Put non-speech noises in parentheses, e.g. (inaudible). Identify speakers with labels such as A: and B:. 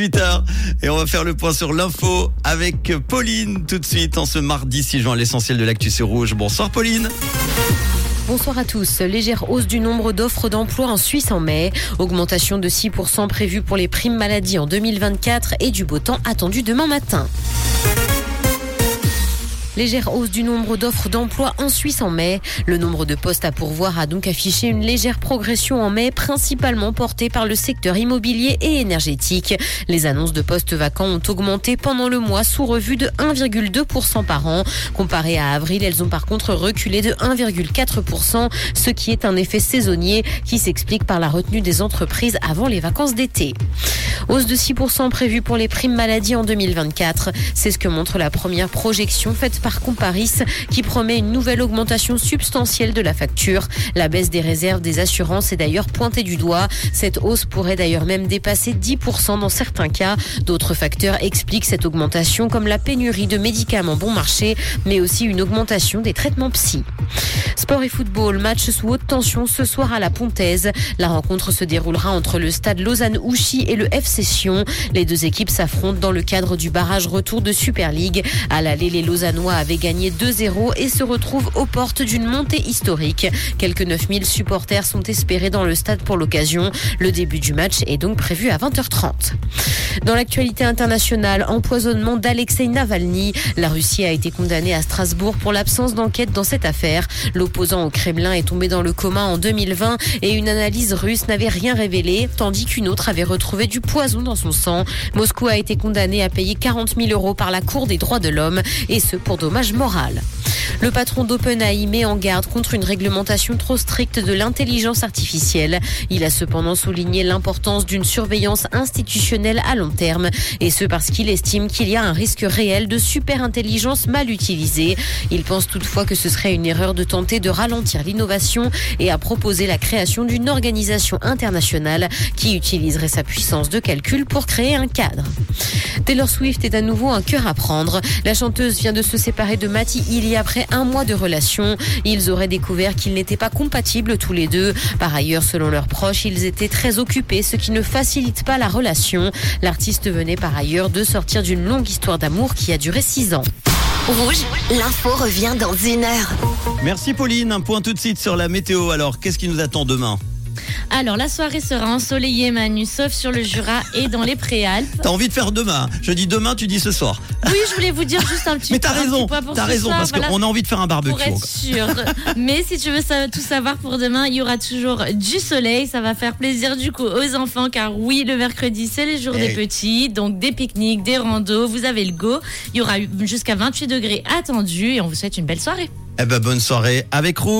A: 18h. Et on va faire le point sur l'info avec Pauline tout de suite en ce mardi 6 juin, l'essentiel de l'actu sur rouge. Bonsoir Pauline.
B: Bonsoir à tous. Légère hausse du nombre d'offres d'emploi en Suisse en mai. Augmentation de 6% prévue pour les primes maladie en 2024 et du beau temps attendu demain matin. Légère hausse du nombre d'offres d'emploi en Suisse en mai. Le nombre de postes à pourvoir a donc affiché une légère progression en mai, principalement portée par le secteur immobilier et énergétique. Les annonces de postes vacants ont augmenté pendant le mois sous revue de 1,2% par an. Comparé à avril, elles ont par contre reculé de 1,4%, ce qui est un effet saisonnier qui s'explique par la retenue des entreprises avant les vacances d'été. Hausse de 6% prévue pour les primes maladie en 2024. C'est ce que montre la première projection faite par Comparis qui promet une nouvelle augmentation substantielle de la facture. La baisse des réserves des assurances est d'ailleurs pointée du doigt. Cette hausse pourrait d'ailleurs même dépasser 10% dans certains cas. D'autres facteurs expliquent cette augmentation comme la pénurie de médicaments bon marché, mais aussi une augmentation des traitements psy. Sport et football, match sous haute tension ce soir à la Pontaise. La rencontre se déroulera entre le stade Lausanne-Ouchy et le FC Sion. Les deux équipes s'affrontent dans le cadre du barrage retour de Super League. À l'aller, les Lausannois avaient gagné 2-0 et se retrouvent aux portes d'une montée historique. Quelques 9000 supporters sont espérés dans le stade pour l'occasion. Le début du match est donc prévu à 20h30. Dans l'actualité internationale, empoisonnement d'Alexei Navalny. La Russie a été condamnée à Strasbourg pour l'absence d'enquête dans cette affaire. L'opposant au Kremlin est tombé dans le coma en 2020 et une analyse russe n'avait rien révélé, tandis qu'une autre avait retrouvé du poison dans son sang. Moscou a été condamné à payer 40 000 euros par la Cour des droits de l'homme, et ce pour dommage moral. Le patron d'OpenAI met en garde contre une réglementation trop stricte de l'intelligence artificielle. Il a cependant souligné l'importance d'une surveillance institutionnelle à long terme, et ce parce qu'il estime qu'il y a un risque réel de superintelligence mal utilisée. Il pense toutefois que ce serait une erreur de tenter de ralentir l'innovation et a proposé la création d'une organisation internationale qui utiliserait sa puissance de calcul pour créer un cadre. Taylor Swift est à nouveau un cœur à prendre. La chanteuse vient de se séparer de Matty Healy après un mois de relation. Ils auraient découvert qu'ils n'étaient pas compatibles tous les deux. Par ailleurs, selon leurs proches, ils étaient très occupés, ce qui ne facilite pas la relation. L'artiste venait par ailleurs de sortir d'une longue histoire d'amour qui a duré six ans.
C: Rouge, l'info revient dans une heure.
A: Merci Pauline, un point tout de suite sur la météo. Alors, qu'est-ce qui nous attend demain?
D: Alors, la soirée sera ensoleillée, Manu, sauf sur le Jura et dans les Préalpes.
A: T'as envie de faire demain Je dis demain, tu dis ce soir.
D: Oui, je voulais vous dire juste un petit (laughs)
A: Mais t'as raison, t'as raison,
D: soir,
A: parce
D: voilà,
A: qu'on a envie de faire un barbecue.
D: Pour être sûr. (laughs) Mais si tu veux tout savoir pour demain, il y aura toujours du soleil. Ça va faire plaisir du coup aux enfants, car oui, le mercredi, c'est les jours des petits. Donc des pique-niques, des randos, vous avez le go. Il y aura jusqu'à 28 degrés attendus et on vous souhaite une belle soirée.
A: Eh ben, bonne soirée avec Rouge.